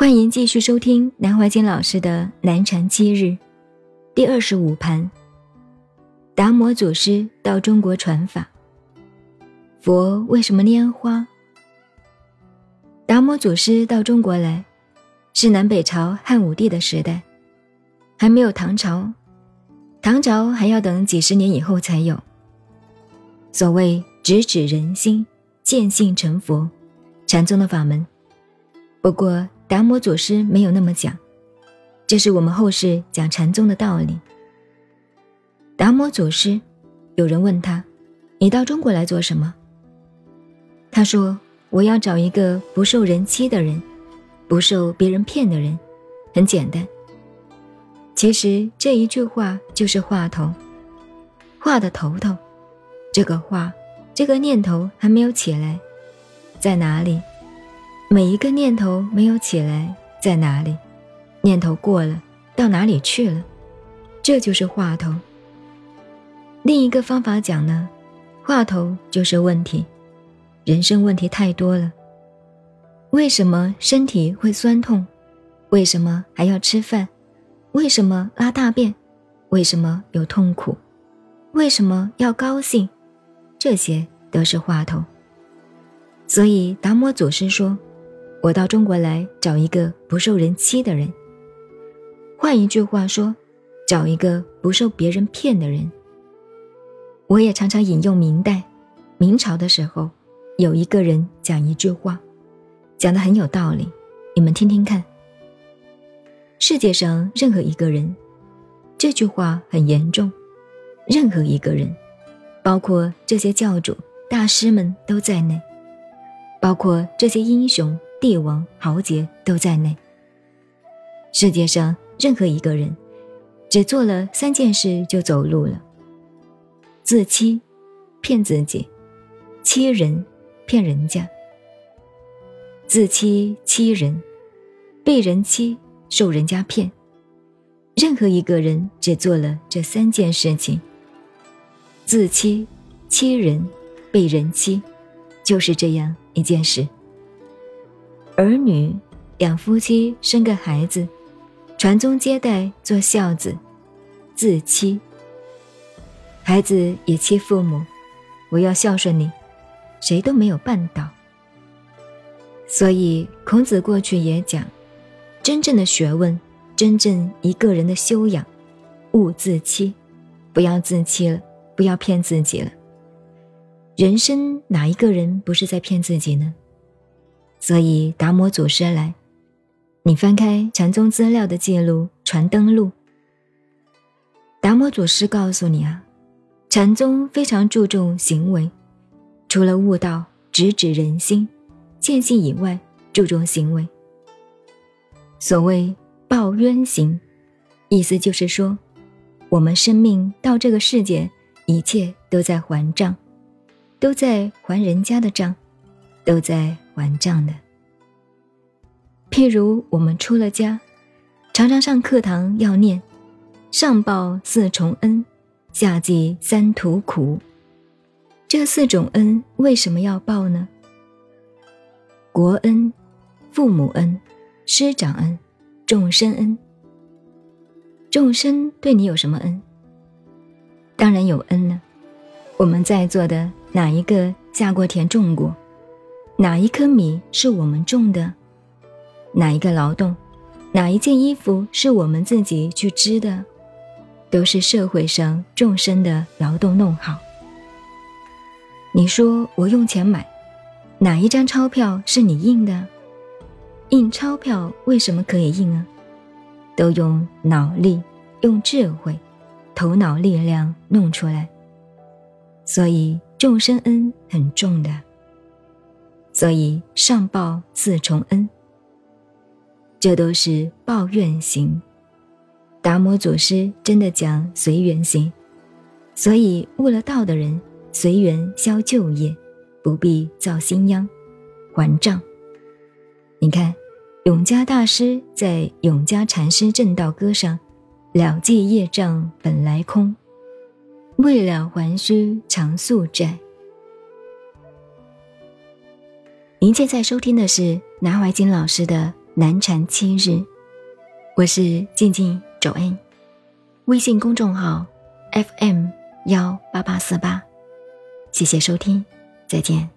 欢迎继续收听南怀瑾老师的南禅七日第二十五盘。达摩祖师到中国传法，佛为什么拈花？达摩祖师到中国来，是南北朝汉武帝的时代，还没有唐朝，唐朝还要等几十年以后才有。所谓直指人心，见性成佛，禅宗的法门。不过。达摩祖师没有那么讲，这是我们后世讲禅宗的道理。达摩祖师，有人问他：“你到中国来做什么？”他说：“我要找一个不受人欺的人，不受别人骗的人。很简单。其实这一句话就是话头，话的头头。这个话，这个念头还没有起来，在哪里？”每一个念头没有起来，在哪里？念头过了，到哪里去了？这就是话头。另一个方法讲呢，话头就是问题。人生问题太多了。为什么身体会酸痛？为什么还要吃饭？为什么拉大便？为什么有痛苦？为什么要高兴？这些都是话头。所以达摩祖师说。我到中国来找一个不受人欺的人。换一句话说，找一个不受别人骗的人。我也常常引用明代、明朝的时候，有一个人讲一句话，讲的很有道理，你们听听看。世界上任何一个人，这句话很严重，任何一个人，包括这些教主、大师们都在内，包括这些英雄。帝王豪杰都在内。世界上任何一个人，只做了三件事就走路了：自欺，骗自己；欺人，骗人家；自欺欺人，被人欺，受人家骗。任何一个人只做了这三件事情：自欺、欺人、被人欺，就是这样一件事。儿女养夫妻生个孩子，传宗接代做孝子，自欺。孩子也欺父母，我要孝顺你，谁都没有办到。所以孔子过去也讲，真正的学问，真正一个人的修养，勿自欺，不要自欺了，不要骗自己了。人生哪一个人不是在骗自己呢？所以达摩祖师来，你翻开禅宗资料的记录《传灯录》，达摩祖师告诉你啊，禅宗非常注重行为，除了悟道、直指人心、见性以外，注重行为。所谓报冤行，意思就是说，我们生命到这个世界，一切都在还账，都在还人家的账，都在。还账的，譬如我们出了家，常常上课堂要念“上报四重恩，下济三途苦”。这四种恩为什么要报呢？国恩、父母恩、师长恩、众生恩。众生对你有什么恩？当然有恩了。我们在座的哪一个下过田种过？哪一颗米是我们种的？哪一个劳动，哪一件衣服是我们自己去织的？都是社会上众生的劳动弄好。你说我用钱买，哪一张钞票是你印的？印钞票为什么可以印啊？都用脑力、用智慧、头脑力量弄出来，所以众生恩很重的。所以上报四重恩，这都是报怨行。达摩祖师真的讲随缘行，所以悟了道的人随缘消旧业，不必造新殃，还账。你看，永嘉大师在《永嘉禅师正道歌》上，了记业障本来空，为了还须常宿债。您现在收听的是南怀瑾老师的南禅七日。我是静静周恩，微信公众号 FM 幺八八四八，谢谢收听，再见。